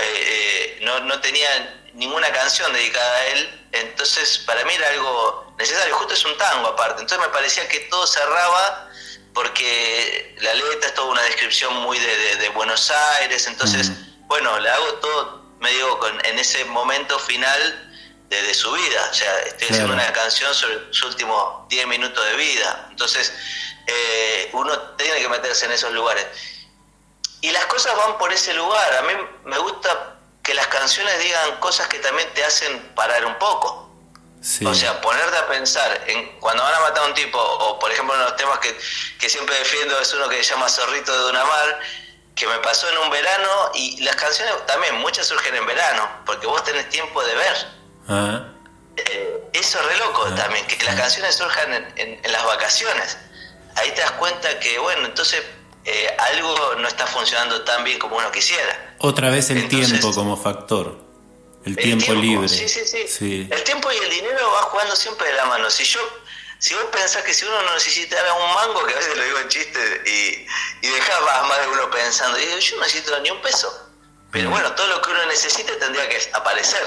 eh, no, no tenía ninguna canción dedicada a él, entonces para mí era algo necesario, justo es un tango aparte, entonces me parecía que todo cerraba porque la letra es toda una descripción muy de, de, Buenos Aires, entonces bueno, le hago todo medio con, en ese momento final de, su vida. O sea, estoy haciendo una canción sobre sus últimos 10 minutos de vida. Entonces, eh, uno tiene que meterse en esos lugares. Y las cosas van por ese lugar. A mí me gusta que las canciones digan cosas que también te hacen parar un poco. O sea, ponerte a pensar en cuando van a matar a un tipo, o por ejemplo, uno de los temas que, que siempre defiendo es uno que se llama Zorrito de Dunamar, que me pasó en un verano y las canciones también, muchas surgen en verano, porque vos tenés tiempo de ver. Ah. Eh, eso es re loco ah. también, que las canciones surjan en, las vacaciones. Ahí te das cuenta que, bueno, entonces eh, algo no está funcionando tan bien como uno quisiera. Otra vez el tiempo como factor. El, tiempo, libre. Sí, sí, sí, El tiempo y el dinero va jugando siempre de la mano. Si yo si vos pensás que si uno no necesitara un mango, que a veces lo digo en chiste, y, y dejás más de uno pensando, y digo, yo no necesito ni un peso. Pero mm. bueno, todo lo que uno necesite tendría que aparecer.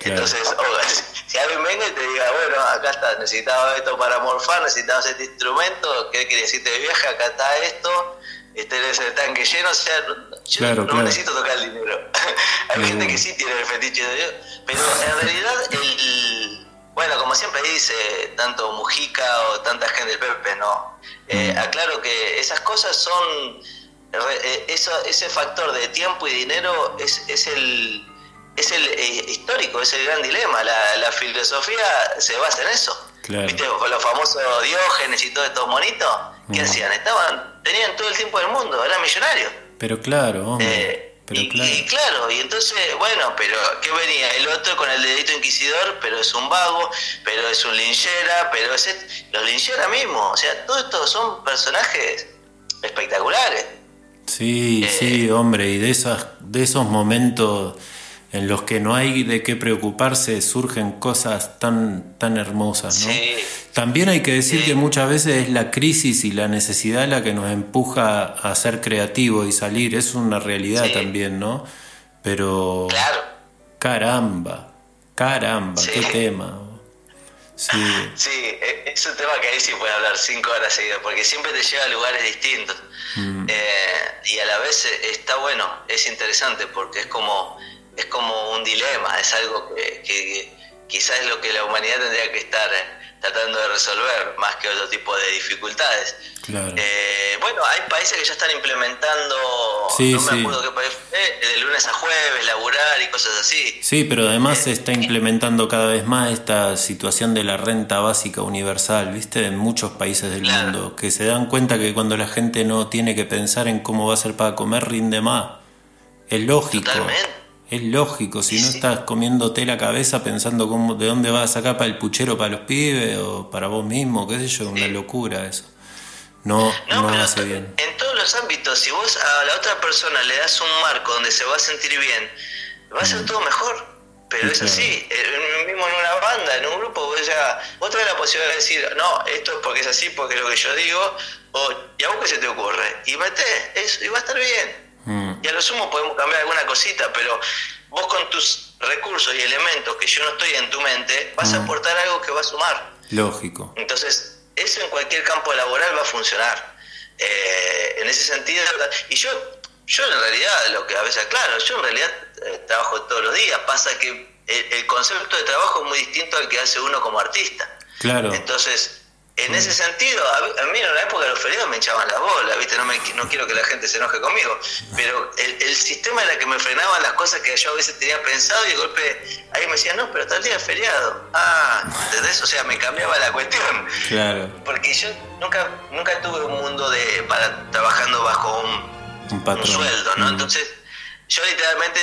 Entonces, si alguien venga y te diga, bueno, acá está, necesitaba esto para morfar, necesitaba este instrumento, ¿qué querías irte de viaje? Acá está esto, este es el tanque lleno, o sea, yo no necesito tocar el dinero. Hay gente que sí tiene el fetiche de Dios, pero en realidad el bueno, como siempre dice tanto Mujica o tanta gente del Pepe, no. Eh, mm. aclaro que esas cosas son. Eh, ese factor de tiempo y dinero es, es el, es el eh, histórico, es el gran dilema. La, filosofía se basa en eso. ¿Viste? Con los famosos Diógenes y todos estos monitos, ¿qué mm. hacían? Estaban, tenían todo el tiempo del mundo, eran millonarios. Pero claro, hombre y, claro. y, entonces, bueno, pero ¿qué venía? El otro con el dedito inquisidor, pero es un vago, pero es un linchera, pero es los linchera mismos. O sea, todos estos son personajes espectaculares. Sí, eh, sí, hombre, y de, esas, de esos momentos en los que no hay de qué preocuparse surgen cosas tan, tan hermosas. ¿no? También hay que decir que muchas veces es la crisis y la necesidad la que nos empuja a ser creativos y salir. Es una realidad también, ¿no? Pero... Claro. Caramba, caramba, qué tema. Sí. sí, e, es un tema que ahí sí puede hablar cinco horas seguidas, porque siempre te lleva a lugares distintos. Mm. Eh, y a la vez está bueno, es interesante, porque es como es como un dilema, es algo que, quizás es lo que la humanidad tendría que estar tratando de resolver más que otro tipo de dificultades. Eh, bueno, hay países que ya están implementando, no me acuerdo qué país de lunes a jueves, laburar y cosas así. Sí, pero además se está implementando cada vez más esta situación de la renta básica universal, ¿viste? En muchos países del mundo, que se dan cuenta que cuando la gente no tiene que pensar en cómo va a ser para comer, rinde más. Es lógico. Totalmente. Es lógico, si no estás comiéndote la cabeza pensando cómo, de dónde vas a sacar para el puchero para los pibes o para vos mismo, qué sé yo, una locura eso. No, no, hace bien. En todos los ámbitos, si vos a la otra persona le das un marco donde se va a sentir bien, va a ser mm. todo mejor. Pero es así, mismo en una banda, en un grupo, vos ya, vos tenés la posibilidad de decir, no, esto es porque es así, porque es lo que yo digo, o, ¿y a vos qué se te ocurre? Y mete eso, y va a estar bien. Mm. Y a lo sumo podemos cambiar alguna cosita, pero vos con tus recursos y elementos que yo no estoy en tu mente, vas a mm. aportar algo que va a sumar. Lógico. Entonces, eso en cualquier campo laboral va a funcionar. Eh, en ese sentido, y yo, yo en realidad, lo que a veces, claro, yo en realidad eh, trabajo todos los días, pasa que el, concepto de trabajo es muy distinto al que hace uno como artista. Claro. Entonces, en ese sentido, a, mí en la época de los feriados me echaban la bola, ¿viste? No, me, no quiero que la gente se enoje conmigo, pero el, sistema era que me frenaban las cosas que yo a veces tenía pensado y de golpe ahí me decían, no, pero tal día es feriado. Ah, ¿entendés? O sea, me cambiaba la cuestión. Claro. Porque yo nunca nunca tuve un mundo de para trabajando bajo un, un, sueldo, ¿no? Mm. Entonces, yo literalmente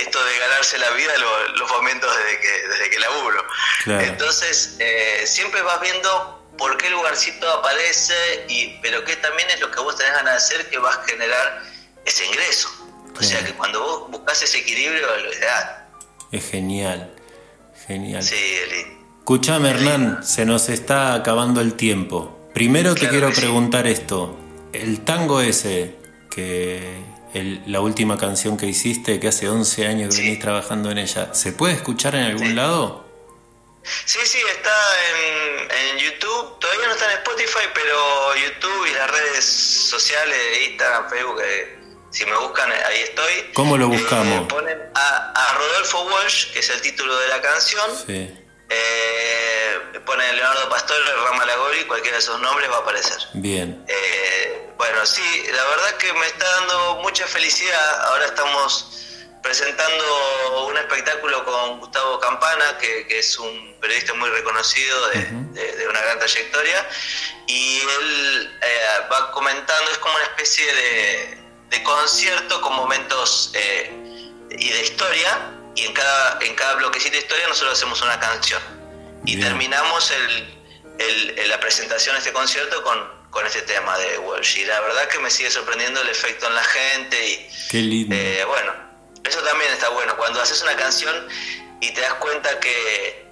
esto de ganarse la vida lo, lo fomento desde que, desde que laburo. Entonces, eh, siempre vas viendo por qué lugarcito aparece, y, pero qué también es lo que vos tenés ganas de hacer que va a generar ese ingreso. O sea que cuando vos buscas ese equilibrio lo ideal. Es genial, genial. Sí, Eli. Escuchame, Hernán, se nos está acabando el tiempo. Primero te quiero preguntar esto. El tango ese, que la última canción que hiciste, que hace 11 años que venís trabajando en ella, ¿se puede escuchar en algún lado? Sí, sí, está en, en, YouTube. Todavía no está en Spotify, pero YouTube y las redes sociales, Instagram, Facebook, eh, si me buscan, ahí estoy. ¿Cómo lo buscamos? Eh, ponen a, Rodolfo Walsh, que es el título de la canción. Sí. Eh, ponen Leonardo Pastor, Rama Lagori, cualquiera de esos nombres va a aparecer. Bien. Eh, bueno, sí, la verdad que me está dando mucha felicidad. Ahora estamos presentando un espectáculo con Gustavo Campana, que, es un periodista muy reconocido de, una gran trayectoria, y él eh, va comentando, es como una especie de, de concierto con momentos eh, y de historia, y en cada, en cada bloquecito de historia nosotros hacemos una canción. Y terminamos el, la presentación de este concierto con, con este tema de Walsh. Y la verdad que me sigue sorprendiendo el efecto en la gente. Y, Qué lindo. Eh, bueno, eso también está bueno. Cuando haces una canción y te das cuenta que,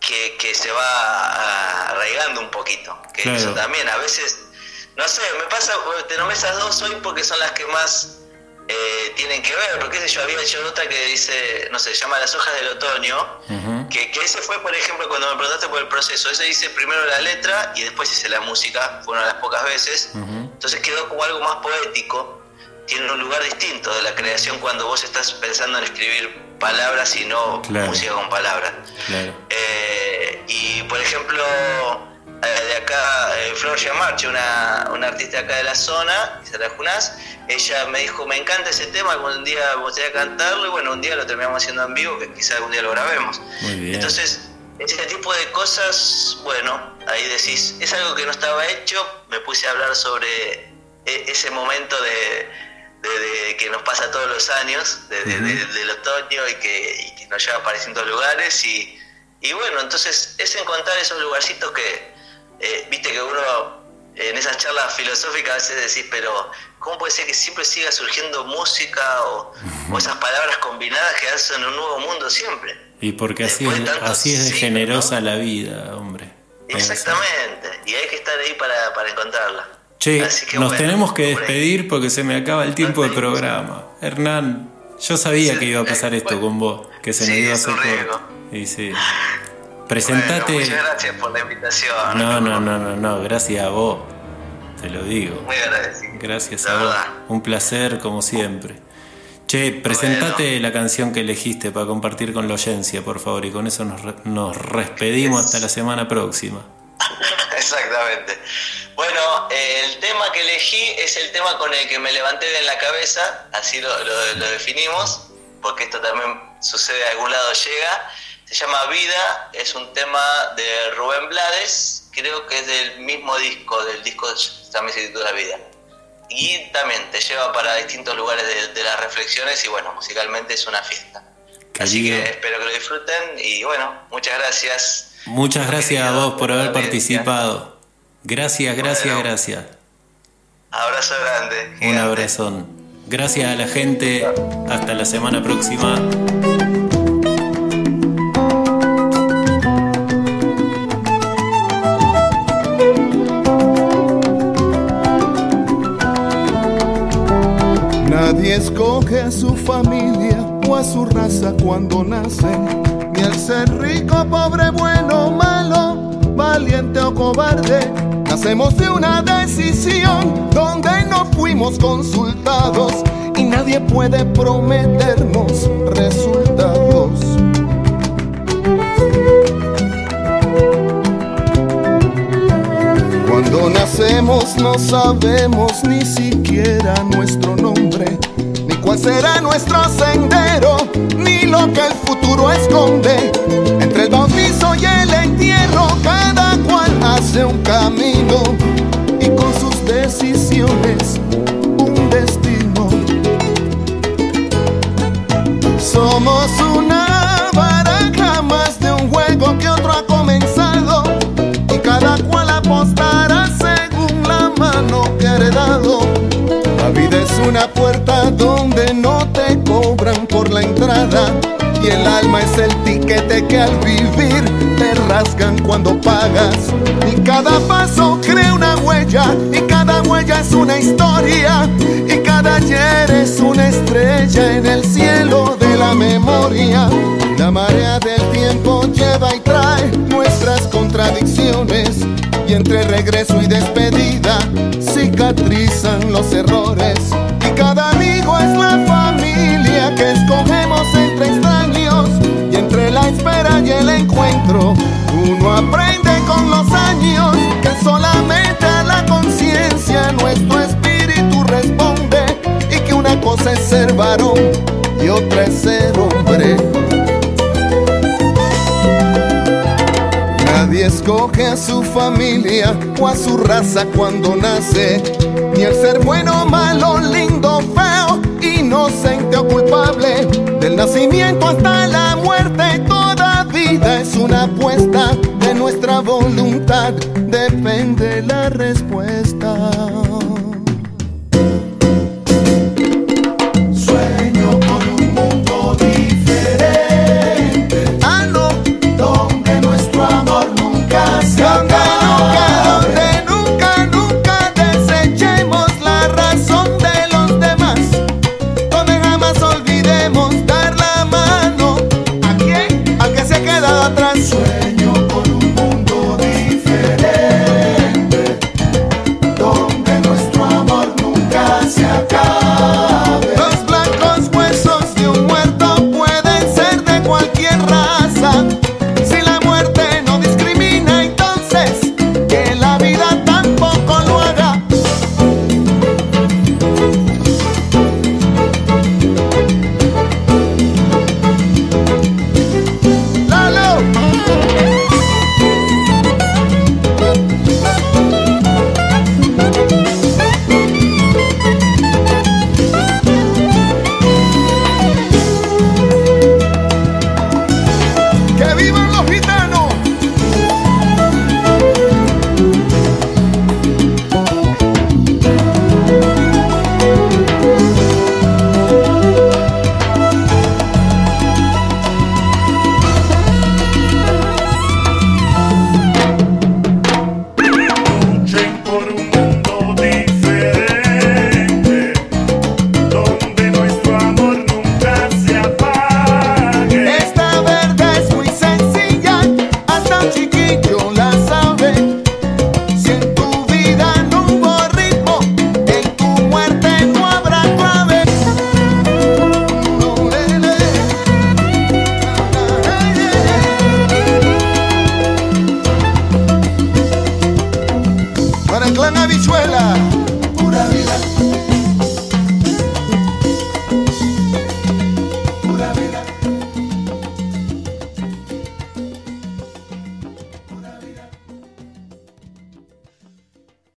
que, se va arraigando un poquito. Que eso también, a veces, no sé, me pasa, te nombré esas dos hoy porque son las que más eh, tienen que ver, porque yo había hecho otra que dice, no sé, se llama Las hojas del otoño, que, que, ese fue, por ejemplo, cuando me preguntaste por el proceso, ese hice primero la letra y después hice la música, fue una de las pocas veces, entonces quedó como algo más poético, tiene un lugar distinto de la creación cuando vos estás pensando en escribir palabras y no música con palabras. Eh, y, por ejemplo, eh, de acá, eh, Floria Marche, una, una, artista acá de la zona, Junás, ella me dijo, me encanta ese tema, algún día me gustaría cantarlo, y bueno, un día lo terminamos haciendo en vivo, que quizá algún día lo grabemos. Entonces, ese tipo de cosas, bueno, ahí decís, es algo que no estaba hecho, me puse a hablar sobre ese momento de, que nos pasa todos los años, del otoño y que, y nos lleva apareciendo lugares, y, y bueno, entonces es encontrar esos lugarcitos que eh, viste que uno en esas charlas filosóficas a veces decís, pero ¿cómo puede ser que siempre siga surgiendo música o, esas palabras combinadas que hacen un nuevo mundo siempre? Y porque así es, así es de generosa la vida, hombre. Exactamente, y hay que estar ahí para, para encontrarla. Che, nos tenemos que despedir porque se me acaba el tiempo del programa. Hernán, yo sabía que iba a pasar esto con vos, que se me iba a hacer. Y sí. Presentate. muchas gracias por la invitación. No, no, no, no, no, gracias a vos. Te lo digo. Muy agradecido. Gracias a vos. Un placer como siempre. Che, presentate la canción que elegiste para compartir con la audiencia, por favor, y con eso nos, nos despedimos hasta la semana próxima. Exactamente. Bueno, el tema que elegí es el tema con el que me levanté de la cabeza, así lo, lo definimos, porque esto también sucede a algún lado llega se llama Vida, es un tema de Rubén Blades, creo que es del mismo disco, del disco también se titula Vida. Y también te lleva para distintos lugares de, las reflexiones y bueno, musicalmente es una fiesta. Así que espero que lo disfruten y bueno, muchas gracias. Muchas gracias a vos por haber participado. Gracias, gracias, gracias. Abrazo grande. Un abrazón. Gracias a la gente. Hasta la semana próxima. escoge a su familia o a su raza cuando nace, ni el ser rico, pobre, bueno, malo, valiente o cobarde. Nacemos de una decisión donde no fuimos consultados y nadie puede prometernos resultados. Cuando nacemos no sabemos ni siquiera nuestro nombre cuál será nuestro sendero, ni lo que el futuro esconde. Entre el bautizo y el entierro, cada cual hace un camino y con sus decisiones un destino. Somos una baraja más de un juego que otro ha comenzado y cada cual apostará según la mano que ha heredado. La vida es una puerta por la entrada. Y el alma es el tiquete que al vivir te rasgan cuando pagas. Y cada paso crea una huella, y cada huella es una historia. Y cada ayer es una estrella en el cielo de la memoria. La marea del tiempo lleva y trae nuestras contradicciones y entre regreso y despedida cicatrizan los errores cada amigo es la familia que escogemos entre extraños y entre la espera y el encuentro uno aprende con los años que solamente a la conciencia nuestro espíritu responde y que una cosa es ser varón y otra es ser hombre. Nadie escoge a su familia o a su raza cuando nace, ni el ser bueno, malo, lindo feo, inocente o culpable. Del nacimiento hasta la muerte, toda vida es una apuesta. De nuestra voluntad depende la respuesta.